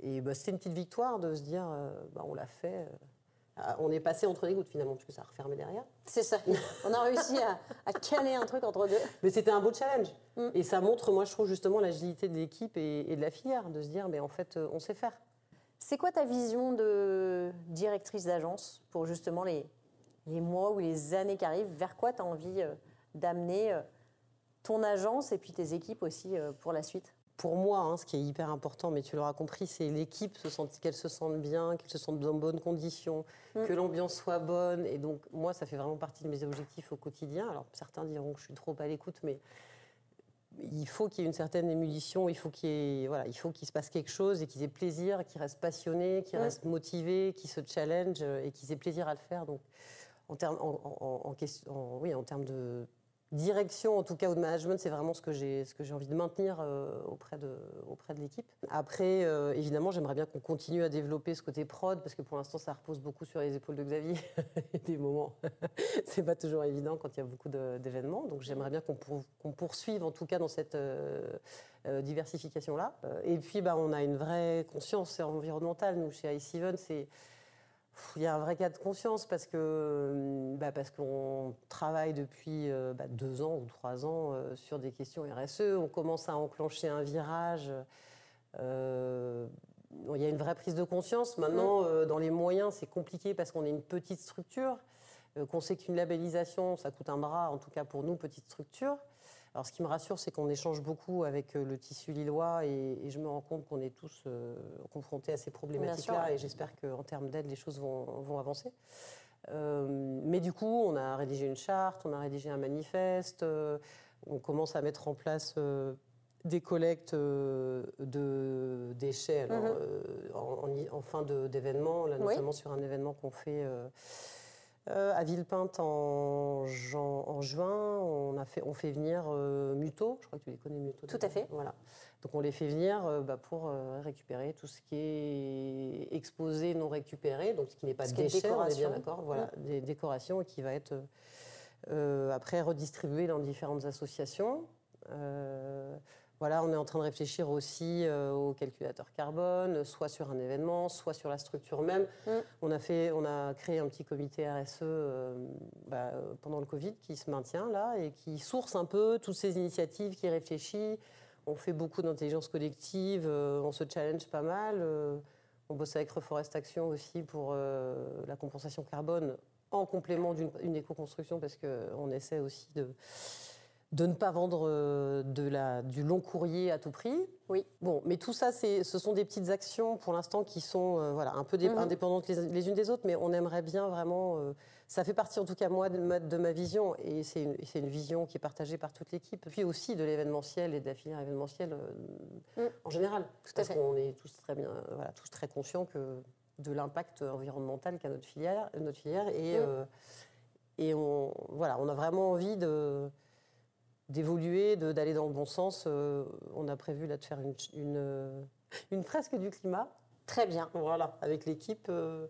Et bah, c'était une petite victoire de se dire, bah, on l'a fait. on est passé entre les gouttes finalement, puisque ça a refermé derrière. C'est ça. On a réussi à, caler un truc entre deux. Mais c'était un beau challenge. Mm. Et ça montre, moi je trouve justement l'agilité de l'équipe et, de la filière, de se dire, mais en fait, on sait faire. C'est quoi ta vision de directrice d'agence pour justement les, les mois ou les années qui arrivent? Vers quoi tu as envie d'amener ton agence et puis tes équipes aussi euh, pour la suite pour moi, hein, ce qui est hyper important, mais tu l'auras compris, c'est l'équipe, qu'elle se sente bien, qu'elle se sente dans de bonnes conditions, mm. que l'ambiance soit bonne. Et donc, moi, ça fait vraiment partie de mes objectifs au quotidien. Alors, certains diront que je suis trop à l'écoute, mais il faut qu'il y ait une certaine émulation, il faut qu'il voilà, il faut qu'il se passe quelque chose et qu'ils aient plaisir, qu'ils restent passionnés, qu'ils restent motivés, qu'ils se challenge et qu'ils aient plaisir à le faire. Donc, en termes, en, question, oui, en termes de direction, en tout cas, au management, c'est vraiment ce que j'ai, envie de maintenir euh, auprès de, auprès de l'équipe. Après, euh, évidemment, j'aimerais bien qu'on continue à développer ce côté prod, parce que pour l'instant, ça repose beaucoup sur les épaules de Xavier. Des moments, c'est pas toujours évident quand il y a beaucoup d'événements. Donc, j'aimerais bien qu'on, poursuive, en tout cas, dans cette euh, diversification-là. Et puis, bah, on a une vraie conscience environnementale, nous, chez i7, c'est il y a un vrai cas de conscience parce que euh, bah, parce qu'on travaille depuis euh, bah, deux ans ou trois ans euh, sur des questions RSE. On commence à enclencher un virage. il y a une vraie prise de conscience. Maintenant, mmh. dans les moyens, c'est compliqué parce qu'on est une petite structure. qu'on sait qu'une labellisation, ça coûte un bras, en tout cas pour nous, petite structure. Alors, ce qui me rassure, c'est qu'on échange beaucoup avec euh, le tissu lillois et, je me rends compte qu'on est tous euh, confrontés à ces problématiques-là et j'espère qu'en termes d'aide, les choses vont, avancer. Euh, mais du coup, on a rédigé une charte, on a rédigé un manifeste, on commence à mettre en place des collectes de déchets mm-hmm. en, fin d'événement, notamment sur un événement qu'on fait euh, à Villepinte, en, juin, on, a fait, on fait venir euh, Muto. Je crois que tu les connais, Muto. Tout à fait. Voilà. Donc on les fait venir euh, bah, pour récupérer tout ce qui est exposé, non récupéré, donc ce qui n'est pas déchet, on est bien d'accord. Voilà, mm. des décorations qui va être après redistribué dans différentes associations. Voilà, on est en train de réfléchir aussi euh, au calculateur carbone, soit sur un événement, soit sur la structure même. Mm. On, a fait, on a créé un petit comité RSE euh, bah, pendant le Covid qui se maintient là et qui source un peu toutes ces initiatives, qui réfléchit. On fait beaucoup d'intelligence collective, euh, on se challenge pas mal. on bosse avec Reforest Action aussi pour la compensation carbone en complément d'une éco-construction parce qu'on essaie aussi de de ne pas vendre euh, de la, du long courrier à tout prix. Oui. Bon, mais tout ça, ce sont des petites actions pour l'instant qui sont euh, voilà, un peu mhm. indépendantes les, unes des autres, mais on aimerait bien vraiment. Euh, ça fait partie en tout cas moi de ma, de ma vision, et c'est une, une, vision qui est partagée par toute l'équipe, puis aussi de l'événementiel et de la filière événementielle mm. en général. Tout parce qu'on est tous très bien, voilà, tous très conscients que de l'impact environnemental qu'a notre filière, notre filière, et, mm. et on, voilà, on a vraiment envie de d'évoluer, d'aller dans le bon sens. Euh, on a prévu là de faire une, une, euh, une, fresque du climat. Très bien. Voilà, avec l'équipe. Euh,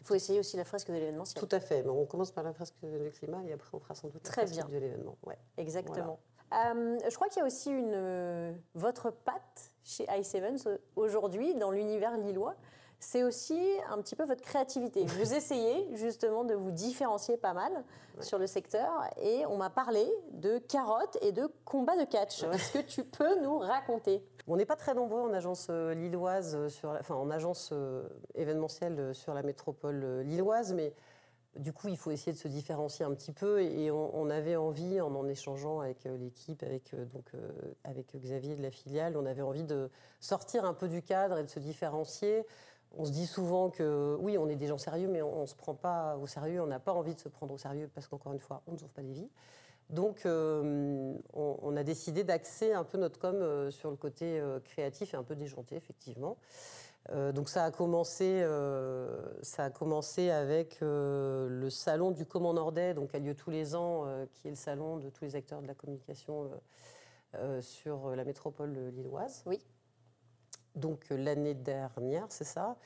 Il faut essayer aussi la fresque de l'événementiel. Tout à fait. Mais on commence par la fresque du climat et après on fera sans doute Très la fresque bien. de l'événement. Ouais. Exactement. je crois qu'il y a aussi une, votre patte chez i7 aujourd'hui dans l'univers lillois c'est aussi un petit peu votre créativité. Vous essayez justement de vous différencier pas mal sur le secteur et on m'a parlé de carottes et de combats de catch. Est-ce que tu peux nous raconter? On n'est pas très nombreux en agence euh, lilloise, euh, enfin en agence euh, événementielle sur la métropole lilloise, mais du coup, il faut essayer de se différencier un petit peu et on, avait envie, en en échangeant avec l'équipe, avec, donc, avec Xavier de la filiale, on avait envie de sortir un peu du cadre et de se différencier on se dit souvent que oui, on est des gens sérieux, mais on ne se prend pas au sérieux, on n'a pas envie de se prendre au sérieux parce qu'encore une fois, on ne sauve pas des vies. Donc, euh, on, a décidé d'axer un peu notre com euh, sur le côté euh, créatif et un peu déjanté, effectivement. donc, ça a commencé, ça a commencé avec le salon du Comment Nordais, donc a lieu tous les ans, qui est le salon de tous les acteurs de la communication sur la métropole lilloise. Oui donc euh, l'année dernière, c'est ça.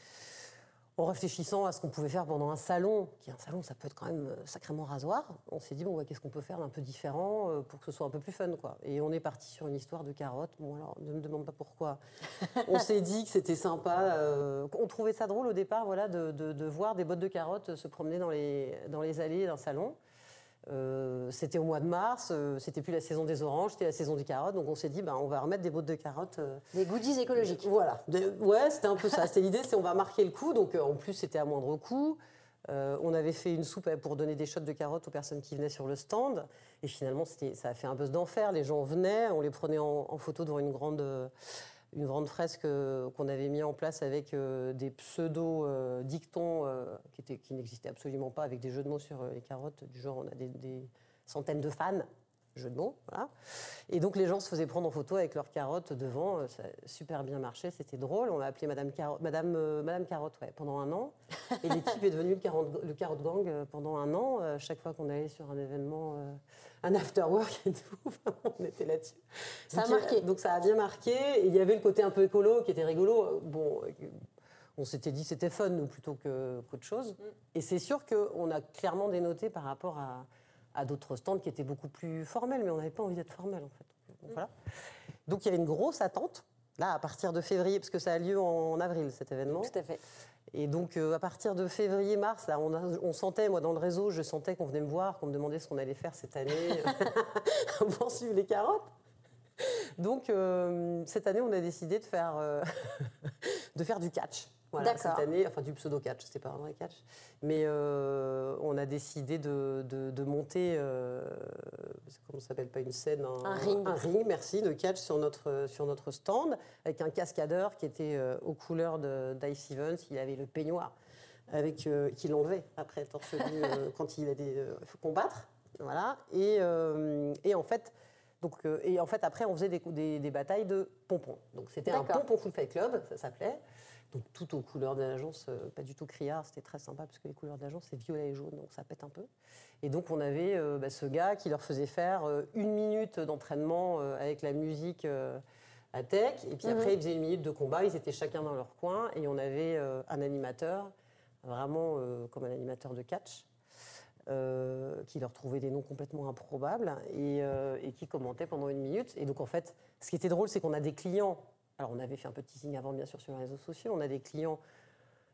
En réfléchissant à ce qu'on pouvait faire pendant un salon, qui est un salon, ça peut être quand même euh, sacrément rasoir, on s'est dit, bon, qu'est-ce qu'on peut faire d'un peu différent euh, pour que ce soit un peu plus fun, quoi. Et on est parti sur une histoire de carottes. Bon, alors, ne me demande pas pourquoi. on s'est dit que c'était sympa. on trouvait ça drôle au départ, voilà, de, de, voir des bottes de carottes se promener dans les, dans les allées d'un salon. Euh, c'était au mois de mars, euh, c'était plus la saison des oranges, c'était la saison des carottes. Donc on s'est dit, ben, on va remettre des bottes de carottes. Euh, des goodies écologiques. voilà. ouais, c'était un peu ça. C'était l'idée, c'est on va marquer le coup. Donc en plus, c'était à moindre coût. on avait fait une soupe pour donner des shots de carottes aux personnes qui venaient sur le stand. Et finalement, ça a fait un buzz d'enfer. Les gens venaient, on les prenait en, en photo devant une grande une grande fresque euh, qu'on avait mis en place avec euh, des pseudo-dictons euh, qui, qui n'existaient absolument pas, avec des jeux de mots sur les carottes, du genre on a des, centaines de fans. Jeu de mots, voilà. Et donc les gens se faisaient prendre en photo avec leurs carottes devant, ça a super bien marché, c'était drôle. On a appelé Madame, Carotte, Madame, Madame Carotte ouais, pendant un an. Et l'équipe est devenue le Carotte, le Carotte Gang pendant un an. chaque fois qu'on allait sur un événement, un after work et tout, on était là-dessus. Ça a marqué. Donc ça a bien marqué. Et il y avait le côté un peu écolo qui était rigolo. Bon, on s'était dit c'était fun nous plutôt qu'autre chose. Mm. Et c'est sûr qu'on a clairement dénoté par rapport à, d'autres stands qui étaient beaucoup plus formels, mais on n'avait pas envie d'être formel en fait. Donc, mm. voilà. Donc il y avait une grosse attente. Là, à partir de février, parce que ça a lieu en, avril cet événement. Tout à fait. Et donc, euh, à partir de février-mars, là, on, on, sentait, moi, dans le réseau, je sentais qu'on venait me voir, qu'on me demandait ce qu'on allait faire cette année pour suivre les carottes. Donc, euh, cette année, on a décidé de faire, euh, de faire du catch. Voilà, cette année, enfin du pseudo-catch, c'était pas un vrai catch. Mais euh, on a décidé de, de, monter, euh, comment ça s'appelle, pas une scène, un, ring. Un ring, merci, de catch sur notre, sur notre stand, avec un cascadeur qui était euh, aux couleurs d'Ice Evans. Il avait le peignoir, avec, euh, qu'il enlevait après torse nu quand il allait combattre. Voilà. Et, et en fait, donc, et en fait, après, on faisait des, des, des batailles de pompons. Donc, c'était un pompon full fight club, ça s'appelait. Donc tout aux couleurs de l'agence, euh, pas du tout criard, c'était très sympa parce que les couleurs de l'agence c'est violet et jaune, donc ça pète un peu. Et donc on avait euh, bah, ce gars qui leur faisait faire euh, une minute d'entraînement avec la musique à tech, et puis après mhm. ils faisaient une minute de combat, ils étaient chacun dans leur coin, et on avait un animateur, vraiment comme un animateur de catch. qui leur trouvait des noms complètement improbables et, et, qui commentait pendant une minute. Et donc en fait, ce qui était drôle, c'est qu'on a des clients alors, on avait fait un petit signe avant, bien sûr, sur les réseaux sociaux. On a des clients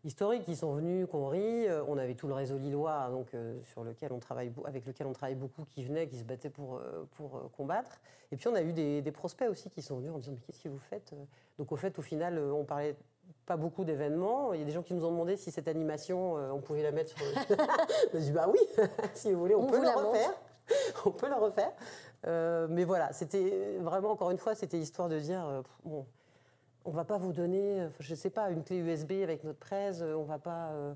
historiques qui sont venus, qu'on rit. Euh, on avait tout le réseau lillois, donc, euh, sur lequel on travaille, avec lequel on travaille beaucoup, qui venaient, qui se battaient pour, euh, pour combattre. Et puis, on a eu des, prospects aussi qui sont venus en disant Mais qu'est-ce que vous faites Donc, au fait, au final, on parlait pas beaucoup d'événements. Il y a des gens qui nous ont demandé si cette animation, on pouvait la mettre sur le. on a dit Bah oui, si vous voulez, on, peut le refaire. on peut le refaire. mais voilà, c'était vraiment, encore une fois, c'était histoire de dire bon, on va pas vous donner, je ne sais pas, une clé USB avec notre presse, on va pas euh,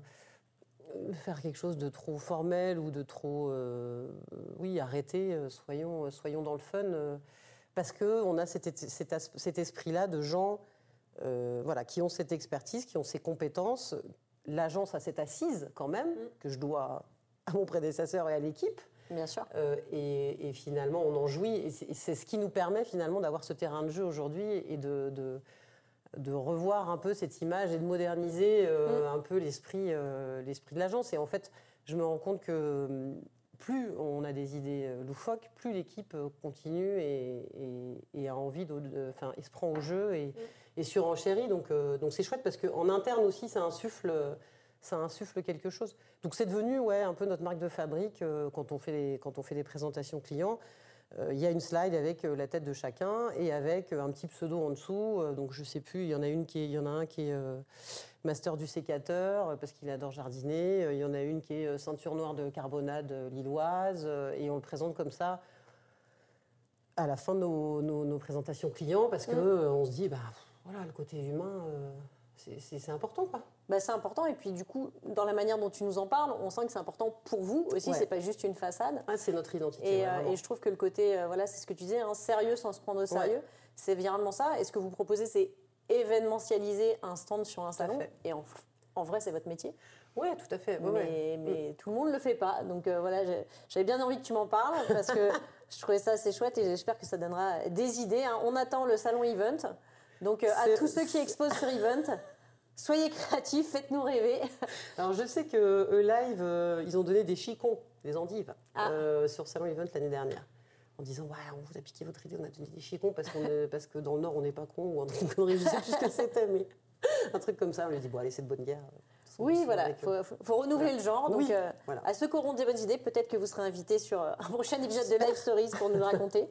faire quelque chose de trop formel ou de trop, euh, oui, arrêter, euh, soyons, soyons dans le fun, parce qu'on a cet, cet, esprit-là de gens voilà, qui ont cette expertise, qui ont ces compétences. L'agence a cette assise quand même, mm. que je dois à mon prédécesseur et à l'équipe. Bien sûr. et, finalement, on en jouit. Et c'est ce qui nous permet finalement d'avoir ce terrain de jeu aujourd'hui et de de revoir un peu cette image et de moderniser euh, mm. un peu l'esprit euh, l'esprit de l'agence. Et en fait, je me rends compte que hum, plus on a des idées euh, loufoques, plus l'équipe continue et, a envie de, enfin, se prend au jeu et, mm. surenchérit. Donc, donc c'est chouette parce qu'en interne aussi, ça insuffle, ça insuffle quelque chose. Donc c'est devenu ouais, un peu notre marque de fabrique quand, on fait quand on fait des présentations clients. Euh, il y a une slide avec euh, la tête de chacun et avec euh, un petit pseudo en dessous. donc je sais plus, il y en a une qui il y en a un qui est master du sécateur parce qu'il adore jardiner. Il y en a une qui est ceinture noire de carbonade lilloise et on le présente comme ça à la fin de nos, présentations clients parce que mmh. on se dit bah voilà le côté humain c'est important quoi. Bah, c'est important. Et puis, du coup, dans la manière dont tu nous en parles, on sent que c'est important pour vous aussi. C'est pas juste une façade. Ah, c'est notre identité. Et, euh, je trouve que le côté, euh, voilà, c'est ce que tu disais, hein, sérieux sans se prendre au sérieux, c'est vraiment ça. Et ce que vous proposez, c'est événementialiser un stand sur un salon. Et en, en vrai, c'est votre métier. Oui, tout à fait. mais, mais tout le monde ne le fait pas. Donc euh, voilà, j'avais bien envie que tu m'en parles parce que je trouvais ça assez chouette et j'espère que ça donnera des idées. Hein. On attend le salon Event. Donc à tous ceux qui exposent sur Event, Soyez créatifs, faites-nous rêver. Alors je sais que eux live, euh, ils ont donné des chicons, des endives ah. euh, sur Salon Event l'année dernière. En disant ouais, on vous a piqué votre idée, on a donné des chicons parce, parce que dans le Nord on n'est pas con ou un truc je sais plus ce que c'était, mais un truc comme ça. On lui dit bon allez c'est de bonne guerre. Oui, voilà, il faut, renouveler le genre. Donc, euh, à ceux qui auront des bonnes idées, peut-être que vous serez invités sur un prochain épisode de Live Stories pour nous raconter.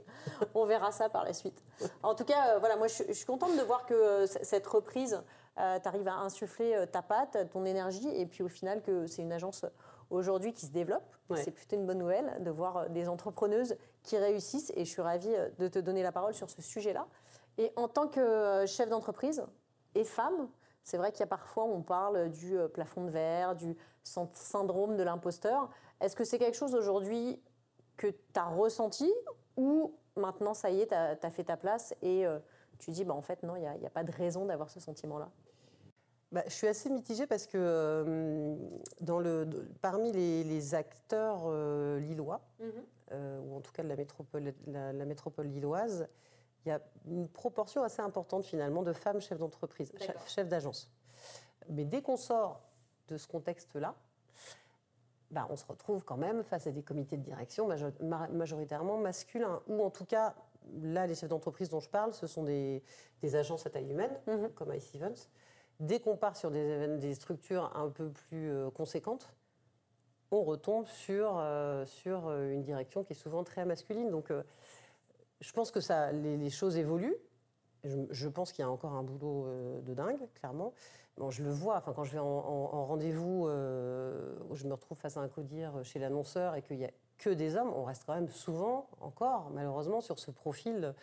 On verra ça par la suite. En tout cas, voilà, moi, je, je, suis contente de voir que cette reprise euh, tu arrives à insuffler euh, ta patte, ton énergie, et puis au final que c'est une agence aujourd'hui qui se développe. C'est plutôt une bonne nouvelle de voir euh, des entrepreneuses qui réussissent, et je suis ravie de te donner la parole sur ce sujet-là. Et en tant que chef d'entreprise et femme, c'est vrai qu'il y a parfois, on parle du plafond de verre, du syndrome de l'imposteur. Est-ce que c'est quelque chose aujourd'hui que tu as ressenti Ou maintenant, ça y est, tu as, fait ta place et tu dis, bah, en fait, non, il n'y a, pas de raison d'avoir ce sentiment-là bah, je suis assez mitigée parce que euh, dans le, parmi les, acteurs euh, lillois, mhm. euh, ou en tout cas de la métropole, la, métropole lilloise, il y a une proportion assez importante finalement de femmes chefs d'entreprise, chefs d'agence. Mais dès qu'on sort de ce contexte-là, bah, on se retrouve quand même face à des comités de direction majoritairement masculins, ou en tout cas, là, les chefs d'entreprise dont je parle, ce sont des, agences à taille humaine, mhm. comme Ice Events. Dès qu'on part sur des, des, structures un peu plus euh, conséquentes, on retombe sur, euh, sur euh, une direction qui est souvent très masculine. Donc, je pense que ça, les, choses évoluent. Je, pense qu'il y a encore un boulot de dingue, clairement. Bon, je le vois, enfin, quand je vais en, rendez-vous, je me retrouve face à un codir chez l'annonceur et qu'il n'y a que des hommes, on reste quand même souvent, encore, malheureusement, sur ce profil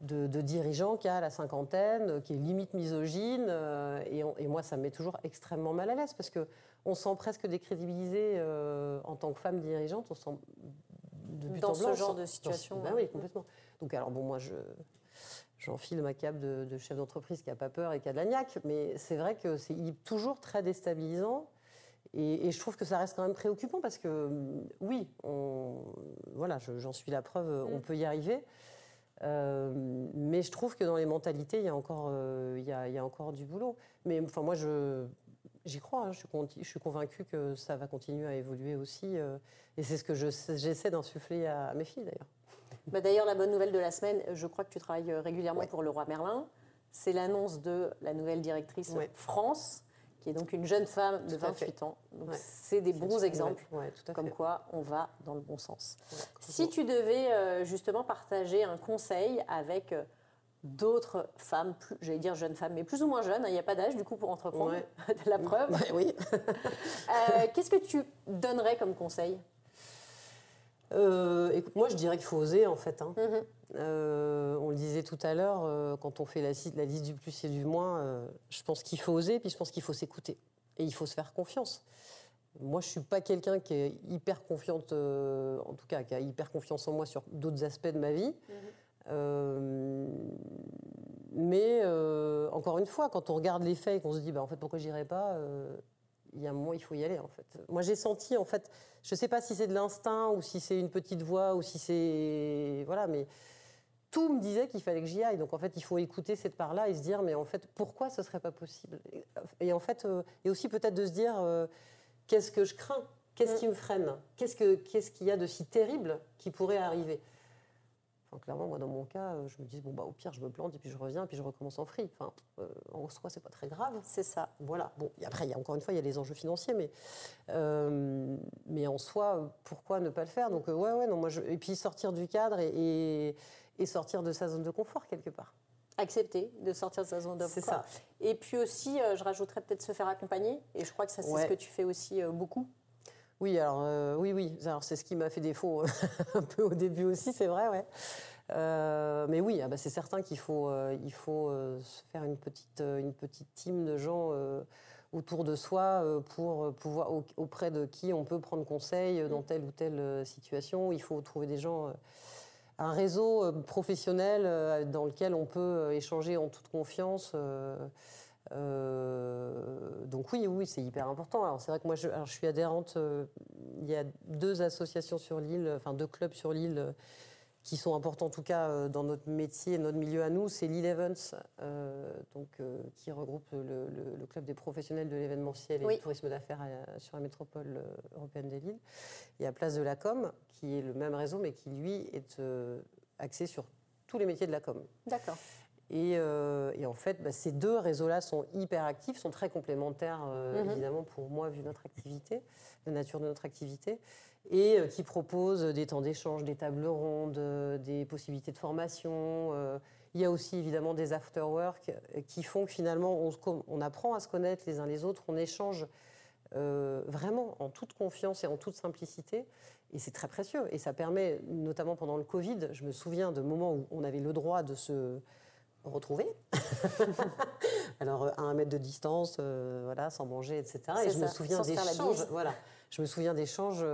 de, dirigeants qui a la cinquantaine, qui est limite misogyne. Euh, et, moi, ça me met toujours extrêmement mal à l'aise parce qu'on sent presque décrédibilisé euh, en tant que femme dirigeante. On sent de dans ce genre de situation. Ben oui, complètement. Donc, alors, bon, moi, je. J'enfile ma cape de, chef d'entreprise qui n'a pas peur et qui a de la niaque, mais c'est vrai que c'est toujours très déstabilisant. Et, je trouve que ça reste quand même préoccupant parce que, oui, on, voilà, j'en suis la preuve, on mm. peut y arriver. Euh, mais je trouve que dans les mentalités, il y a encore, euh, il, y a, il y a encore du boulot. Mais enfin, moi, je, j'y crois. Hein. je, suis, je suis convaincue que ça va continuer à évoluer aussi. Euh, et c'est ce que j'essaie d'insuffler à, mes filles, d'ailleurs. Bah, d'ailleurs, la bonne nouvelle de la semaine, je crois que tu travailles régulièrement pour le roi Merlin. C'est l'annonce de la nouvelle directrice France qui est donc une jeune femme de 28 ans. C'est des bons exemples, comme quoi on va dans le bon sens. si tu devais euh, justement partager un conseil avec euh, d'autres femmes, j'allais dire jeunes femmes, mais plus ou moins jeunes, hein, il n'y a pas d'âge du coup pour entreprendre, la preuve. oui. Euh, qu'est-ce que tu donnerais comme conseil? Euh, écoute, moi, je dirais qu'il faut oser, en fait. Hein. Mhm. Euh, on le disait tout à l'heure, euh, quand on fait la, la, liste du plus et du moins, je pense qu'il faut oser, puis je pense qu'il faut s'écouter. Et il faut se faire confiance. Moi, je ne suis pas quelqu'un qui est hyper confiante, en tout cas, qui a hyper confiance en moi sur d'autres aspects de ma vie. Mhm. mais encore une fois, quand on regarde les faits et qu'on se dit, bah, en fait, pourquoi j'irai pas il y a un moment, il faut y aller, en fait. Moi, j'ai senti, en fait, je ne sais pas si c'est de l'instinct ou si c'est une petite voix ou si c'est. Voilà, mais tout me disait qu'il fallait que j'y aille. Donc, en fait, il faut écouter cette part-là et se dire, mais en fait, pourquoi ce ne serait pas possible? Et en fait, euh, et aussi peut-être de se dire, euh, qu'est-ce que je crains? Qu'est-ce mm. qui me freine? Qu'est-ce qu'il y a de si terrible qui pourrait arriver? Clairement, moi, dans mon cas, euh, je me dis, bon, bah, au pire, je me plante et puis je reviens et puis je recommence en free. Enfin, euh, en soi, c'est pas très grave. C'est ça. Voilà. Bon, et après, il y a, encore une fois, il y a les enjeux financiers, mais, euh, mais en soi, pourquoi ne pas le faire? Donc, ouais, ouais, non, moi, je... Et puis sortir du cadre et, et, sortir de sa zone de confort, quelque part. Accepter de sortir de sa zone de confort. C'est ça. Et puis aussi, je rajouterais peut-être se faire accompagner. Et je crois que ça, c'est ce que tu fais aussi beaucoup. Oui, alors euh, oui, oui. Alors c'est ce qui m'a fait défaut euh, un peu au début aussi, c'est vrai, ouais. Euh, mais oui, ah bah, c'est certain qu'il faut, il faut se faire une petite, une petite team de gens autour de soi pour pouvoir auprès de qui on peut prendre conseil dans mm. telle ou telle situation. Il faut trouver des gens, un réseau professionnel dans lequel on peut échanger en toute confiance. Euh, donc oui, oui, c'est hyper important. Alors c'est vrai que moi, je, je suis adhérente. Euh, il y a deux associations sur l'île, enfin deux clubs sur l'île euh, qui sont importants en tout cas dans notre métier, notre milieu à nous. C'est l'île Events, donc qui regroupe le, club des professionnels de l'événementiel et du tourisme d'affaires sur la métropole européenne des Lilles. Il y a Place de la Com, qui est le même réseau, mais qui lui est axé sur tous les métiers de la com. D'accord. Euh, et, en fait, bah, ces deux réseaux-là sont hyper actifs, sont très complémentaires, euh, mhm. évidemment, pour moi, vu notre activité, la nature de notre activité, et euh, qui proposent des temps d'échange, des tables rondes, des possibilités de formation. il y a aussi, évidemment, des after-work qui font que finalement, on, on, apprend à se connaître les uns les autres, on échange vraiment en toute confiance et en toute simplicité. Et c'est très précieux. Et ça permet, notamment pendant le Covid, je me souviens de moments où on avait le droit de se retrouver. Alors, à un mètre de distance, euh, voilà, sans manger, etc. Et je me souviens d'échanges. Voilà. Je me souviens d'échanges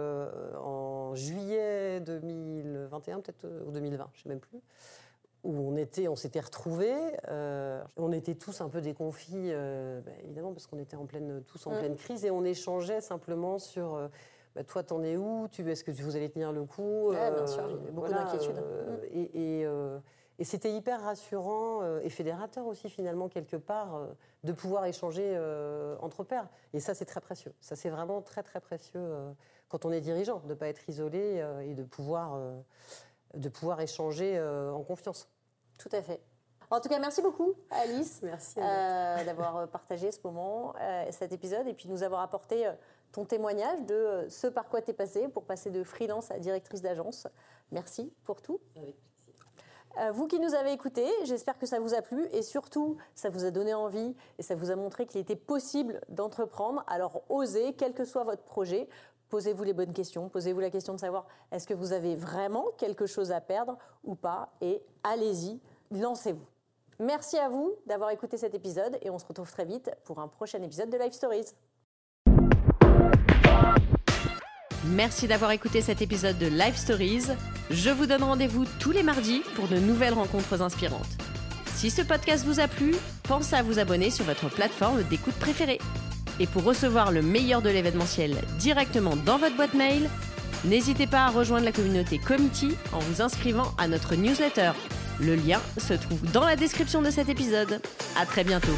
en juillet 2021, peut-être, ou 2020, je ne sais même plus, où on était, on s'était retrouvés, on était tous un peu déconfits, bah, évidemment, parce qu'on était en pleine, tous en mm. pleine crise, et on échangeait simplement sur bah, toi, t'en es où? Est-ce que vous allez tenir le coup? Bien sûr, il y avait beaucoup d'inquiétudes. et, et c'était hyper rassurant euh, et fédérateur aussi finalement quelque part euh, de pouvoir échanger euh, entre pairs. Et ça c'est très précieux. Ça c'est vraiment très très précieux quand on est dirigeant de ne pas être isolé et de pouvoir, de pouvoir échanger en confiance. Tout à fait. En tout cas, merci beaucoup, Alice, merci d'avoir partagé ce moment, cet épisode, et puis nous avoir apporté ton témoignage de ce par quoi tu es passé pour passer de freelance à directrice d'agence. Merci pour tout. Euh, vous qui nous avez écoutés, j'espère que ça vous a plu et surtout, ça vous a donné envie et ça vous a montré qu'il était possible d'entreprendre. Alors osez, quel que soit votre projet, posez-vous les bonnes questions. Posez-vous la question de savoir est-ce que vous avez vraiment quelque chose à perdre ou pas et allez-y, lancez-vous. Merci à vous d'avoir écouté cet épisode et on se retrouve très vite pour un prochain épisode de Life Stories. Merci d'avoir écouté cet épisode de Life Stories. Je vous donne rendez-vous tous les mardis pour de nouvelles rencontres inspirantes. Si ce podcast vous a plu, pensez à vous abonner sur votre plateforme d'écoute préférée. Et pour recevoir le meilleur de l'événementiel directement dans votre boîte mail, n'hésitez pas à rejoindre la communauté Committee en vous inscrivant à notre newsletter. Le lien se trouve dans la description de cet épisode. À très bientôt.